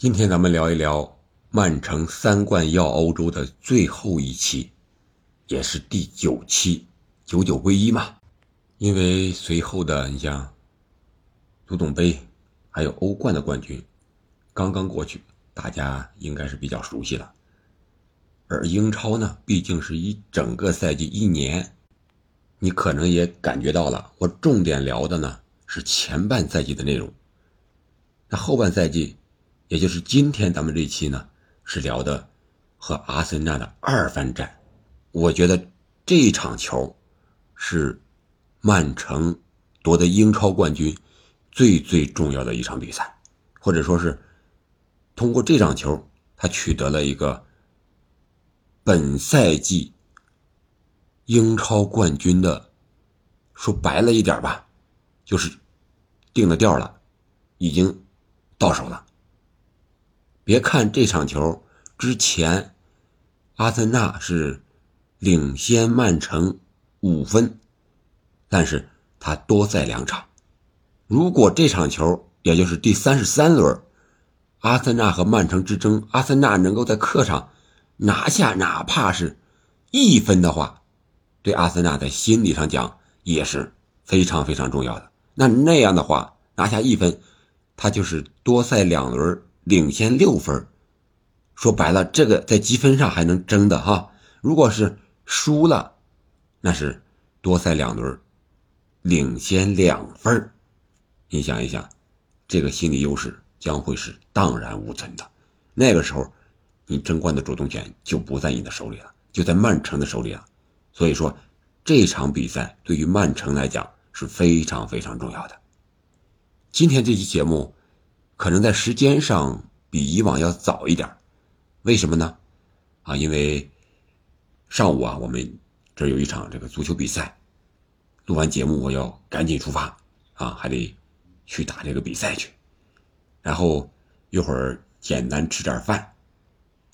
今天咱们聊一聊曼城三冠耀欧洲的最后一期，也是第九期，九九归一嘛。因为随后的你像足总杯，还有欧冠的冠军刚刚过去，大家应该是比较熟悉了。而英超呢，毕竟是一整个赛季一年，你可能也感觉到了。我重点聊的呢是前半赛季的内容，那后半赛季。也就是今天咱们这期呢，是聊的和阿森纳的二番战。我觉得这场球是曼城夺得英超冠军最最重要的一场比赛，或者说是通过这场球，他取得了一个本赛季英超冠军的，说白了一点吧，就是定了调了，已经到手了。别看这场球之前，阿森纳是领先曼城五分，但是他多赛两场。如果这场球也就是第三十三轮，阿森纳和曼城之争，阿森纳能够在客场拿下哪怕是一分的话，对阿森纳在心理上讲也是非常非常重要的。那那样的话，拿下一分，他就是多赛两轮。领先六分，说白了，这个在积分上还能争的哈。如果是输了，那是多赛两轮，领先两分你想一想，这个心理优势将会是荡然无存的。那个时候，你争冠的主动权就不在你的手里了，就在曼城的手里了。所以说，这场比赛对于曼城来讲是非常非常重要的。今天这期节目。可能在时间上比以往要早一点，为什么呢？啊，因为上午啊，我们这有一场这个足球比赛，录完节目我要赶紧出发啊，还得去打这个比赛去，然后一会儿简单吃点饭，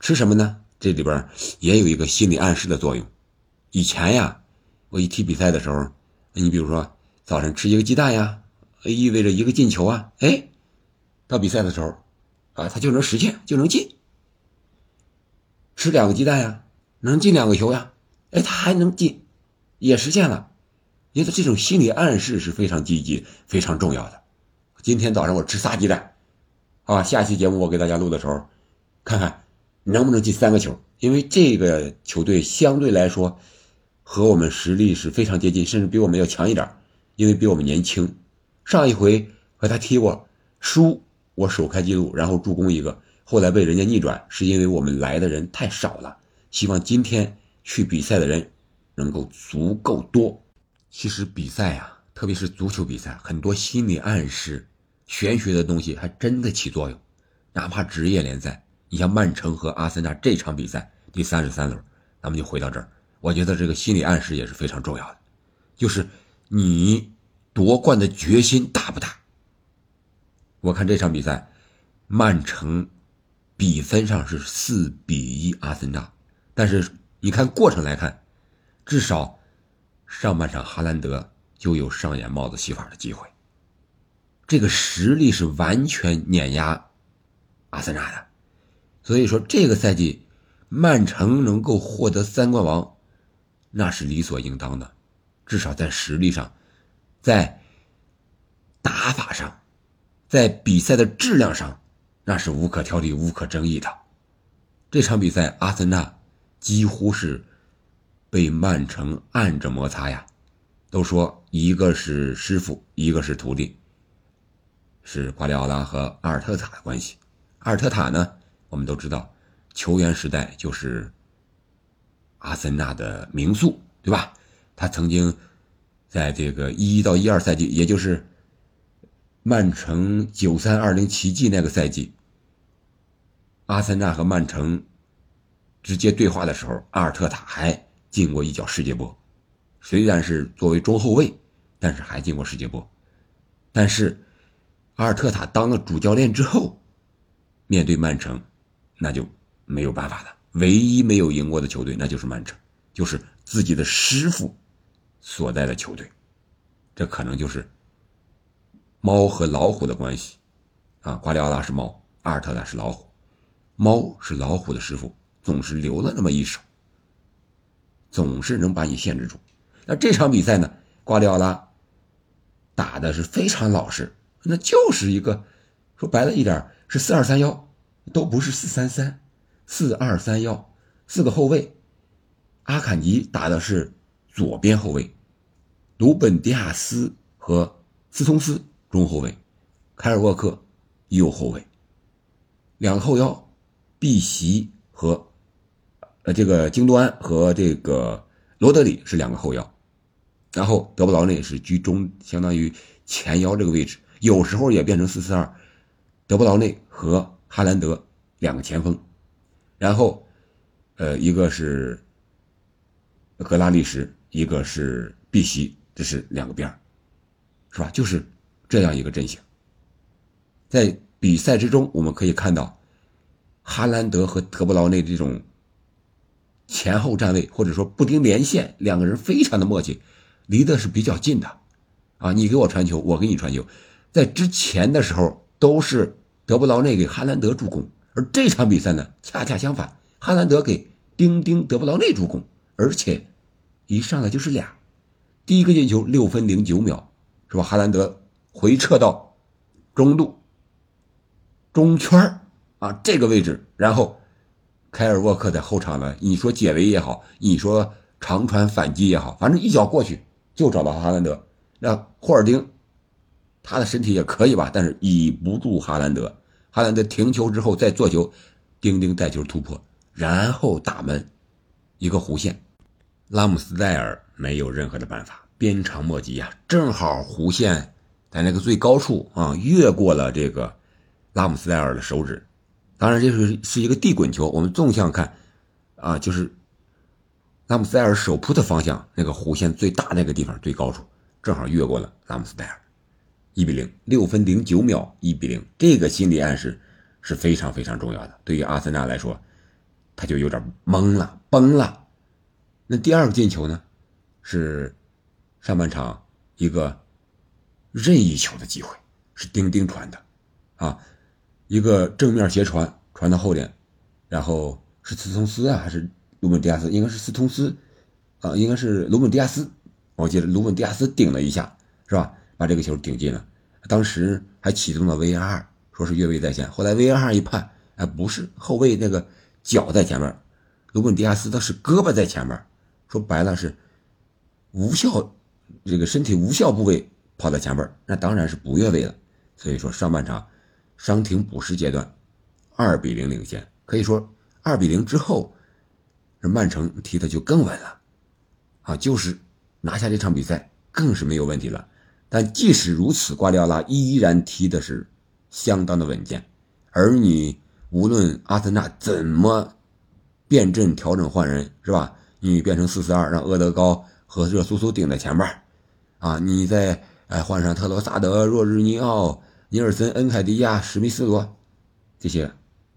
吃什么呢？这里边也有一个心理暗示的作用。以前呀，我一踢比赛的时候，你比如说早上吃一个鸡蛋呀，意味着一个进球啊，哎。到比赛的时候，啊，他就能实现，就能进。吃两个鸡蛋呀，能进两个球呀，哎，他还能进，也实现了。因为这种心理暗示是非常积极、非常重要的。今天早上我吃仨鸡蛋，啊，下期节目我给大家录的时候，看看能不能进三个球。因为这个球队相对来说和我们实力是非常接近，甚至比我们要强一点，因为比我们年轻。上一回和他踢过，输。我首开纪录，然后助攻一个，后来被人家逆转，是因为我们来的人太少了。希望今天去比赛的人能够足够多。其实比赛呀，特别是足球比赛，很多心理暗示、玄学的东西还真的起作用。哪怕职业联赛，你像曼城和阿森纳这场比赛第三十三轮，咱们就回到这儿。我觉得这个心理暗示也是非常重要的，就是你夺冠的决心大不大？我看这场比赛，曼城比分上是四比一阿森纳，但是你看过程来看，至少上半场哈兰德就有上演帽子戏法的机会。这个实力是完全碾压阿森纳的，所以说这个赛季曼城能够获得三冠王，那是理所应当的，至少在实力上，在打法上。在比赛的质量上，那是无可挑剔、无可争议的。这场比赛，阿森纳几乎是被曼城按着摩擦呀。都说一个是师傅，一个是徒弟，是瓜迪奥拉和阿尔特塔的关系。阿尔特塔呢，我们都知道，球员时代就是阿森纳的名宿，对吧？他曾经在这个一到一二赛季，也就是。曼城九三二零奇迹那个赛季，阿森纳和曼城直接对话的时候，阿尔特塔还进过一脚世界波，虽然是作为中后卫，但是还进过世界波。但是阿尔特塔当了主教练之后，面对曼城，那就没有办法了。唯一没有赢过的球队，那就是曼城，就是自己的师傅所在的球队，这可能就是。猫和老虎的关系，啊，瓜迪奥拉是猫，阿尔特塔是老虎，猫是老虎的师傅，总是留了那么一手，总是能把你限制住。那这场比赛呢，瓜迪奥拉打的是非常老实，那就是一个说白了一点是四二三幺，都不是四三三，四二三幺，四个后卫，阿坎吉打的是左边后卫，鲁本迪亚斯和斯通斯中后卫，凯尔沃克右后卫。两个后腰，碧玺和呃这个京多安和这个罗德里是两个后腰，然后德布劳内是居中，相当于前腰这个位置，有时候也变成四四二，德布劳内和哈兰德两个前锋，然后呃一个是格拉利什，一个是碧玺，这是两个边是吧？就是这样一个阵型，在。比赛之中，我们可以看到，哈兰德和德布劳内这种前后站位，或者说布丁连线，两个人非常的默契，离的是比较近的，啊，你给我传球，我给你传球，在之前的时候都是德布劳内给哈兰德助攻，而这场比赛呢，恰恰相反，哈兰德给丁丁德布劳内助攻，而且一上来就是俩，第一个进球六分零九秒，是吧？哈兰德回撤到中路。中圈啊，这个位置，然后凯尔沃克在后场呢，你说解围也好，你说长传反击也好，反正一脚过去就找到哈兰德。那霍尔丁，他的身体也可以吧，但是倚不住哈兰德。哈兰德停球之后再做球，丁丁带球突破，然后打门，一个弧线，拉姆斯戴尔没有任何的办法，鞭长莫及呀，正好弧线在那个最高处啊，越过了这个。拉姆斯戴尔的手指，当然这是是一个地滚球。我们纵向看，啊，就是拉姆斯戴尔手扑的方向，那个弧线最大那个地方最高处，正好越过了拉姆斯戴尔。一比零，六分零九秒，一比零，这个心理暗示是非常非常重要的。对于阿森纳来说，他就有点懵了，崩了。那第二个进球呢，是上半场一个任意球的机会，是丁丁传的，啊。一个正面斜传传到后点，然后是斯通斯啊，还是鲁本迪亚斯？应该是斯通斯，啊，应该是鲁本迪亚斯。我记得鲁本迪亚斯顶了一下，是吧？把这个球顶进了。当时还启动了 VR，说是越位在先。后来 VR 一判，哎，不是后卫那个脚在前面，鲁本迪亚斯他是胳膊在前面。说白了是无效，这个身体无效部位跑在前边，那当然是不越位了。所以说上半场。伤停补时阶段，二比零领先。可以说，二比零之后，这曼城踢的就更稳了，啊，就是拿下这场比赛更是没有问题了。但即使如此，瓜迪奥拉依然踢的是相当的稳健。而你无论阿森纳怎么变阵、调整、换人，是吧？你变成四四二，让厄德高和热苏苏顶在前面，啊，你在哎换上特罗萨德、若日尼奥。尼尔森、恩凯迪亚、史密斯罗，这些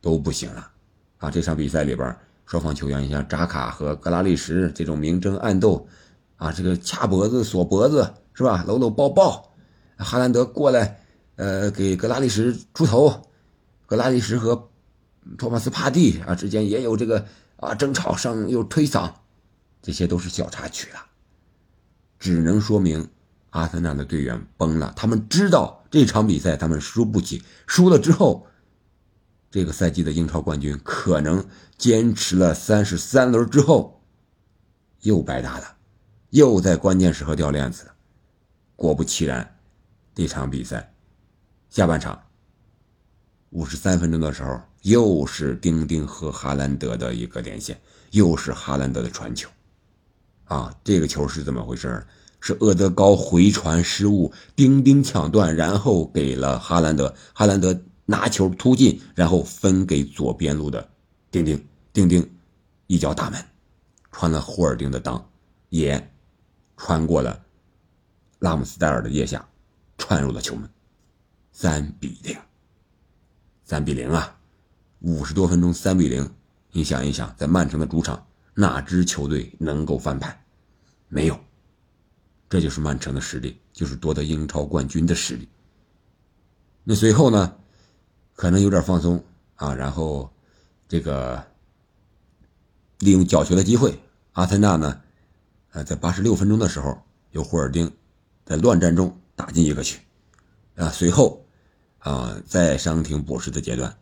都不行了啊！这场比赛里边，双方球员你像扎卡和格拉利什这种明争暗斗啊，这个掐脖子、锁脖子是吧？搂搂抱抱，哈兰德过来，呃，给格拉利什出头，格拉利什和托马斯帕蒂啊之间也有这个啊争吵，上又推搡，这些都是小插曲了，只能说明。阿森纳的队员崩了，他们知道这场比赛他们输不起，输了之后，这个赛季的英超冠军可能坚持了三十三轮之后，又白搭了，又在关键时刻掉链子了。果不其然，这场比赛下半场五十三分钟的时候，又是丁丁和哈兰德的一个连线，又是哈兰德的传球，啊，这个球是怎么回事呢？是厄德高回传失误，丁丁抢断，然后给了哈兰德，哈兰德拿球突进，然后分给左边路的丁丁，丁丁一脚打门，穿了霍尔丁的裆，也穿过了拉姆斯戴尔的腋下，穿入了球门，三比零，三比零啊，五十多分钟三比零，你想一想，在曼城的主场，哪支球队能够翻盘？没有。这就是曼城的实力，就是夺得英超冠军的实力。那随后呢，可能有点放松啊，然后这个利用角球的机会，阿森纳呢，呃，在八十六分钟的时候，由霍尔丁在乱战中打进一个球，啊，随后啊，在伤停补时的阶段，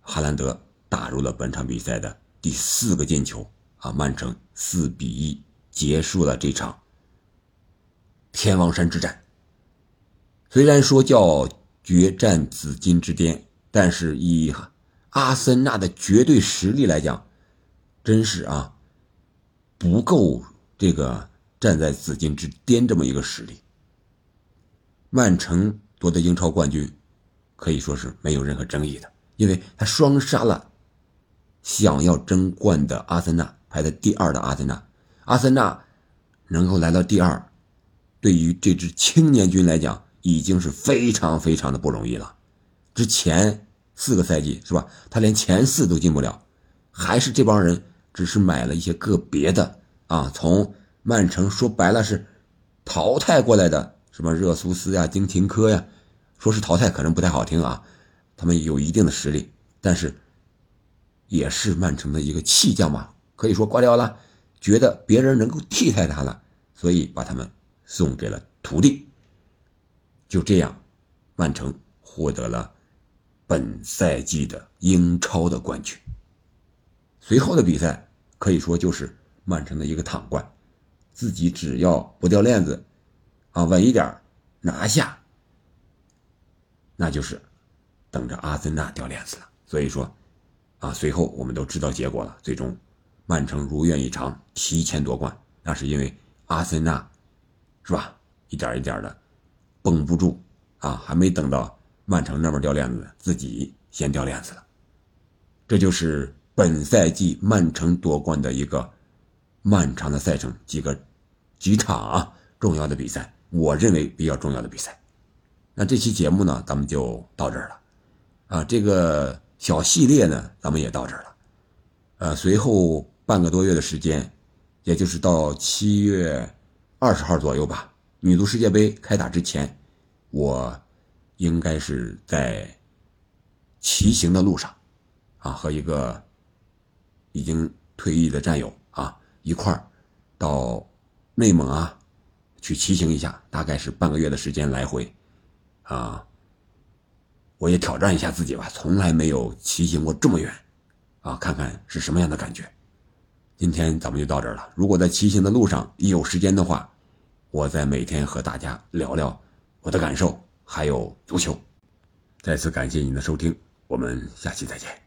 哈兰德打入了本场比赛的第四个进球，啊，曼城四比一结束了这场天王山之战。虽然说叫决战紫金之巅，但是以阿森纳的绝对实力来讲，真是啊，不够这个站在紫金之巅这么一个实力。曼城夺得英超冠军，可以说是没有任何争议的，因为他双杀了想要争冠的阿森纳，排在第二的阿森纳。阿森纳能够来到第二，对于这支青年军来讲。已经是非常非常的不容易了，之前四个赛季是吧？他连前四都进不了，还是这帮人只是买了一些个别的啊，从曼城说白了是淘汰过来的，什么热苏斯呀、丁廷科呀，说是淘汰可能不太好听啊，他们有一定的实力，但是也是曼城的一个弃将嘛，可以说挂掉了，觉得别人能够替代他了，所以把他们送给了徒弟。就这样，曼城获得了本赛季的英超的冠军。随后的比赛可以说就是曼城的一个躺冠，自己只要不掉链子，啊，稳一点拿下，那就是等着阿森纳掉链子了。所以说，啊，随后我们都知道结果了，最终曼城如愿以偿提前夺冠，那是因为阿森纳，是吧？一点一点的。绷不住啊！还没等到曼城那边掉链子，自己先掉链子了。这就是本赛季曼城夺冠的一个漫长的赛程，几个几场啊重要的比赛，我认为比较重要的比赛。那这期节目呢，咱们就到这儿了啊。这个小系列呢，咱们也到这儿了。呃，随后半个多月的时间，也就是到七月二十号左右吧。女足世界杯开打之前，我应该是在骑行的路上，啊，和一个已经退役的战友啊一块儿到内蒙啊去骑行一下，大概是半个月的时间来回，啊，我也挑战一下自己吧，从来没有骑行过这么远，啊，看看是什么样的感觉。今天咱们就到这儿了。如果在骑行的路上一有时间的话，我在每天和大家聊聊我的感受，还有足球。再次感谢您的收听，我们下期再见。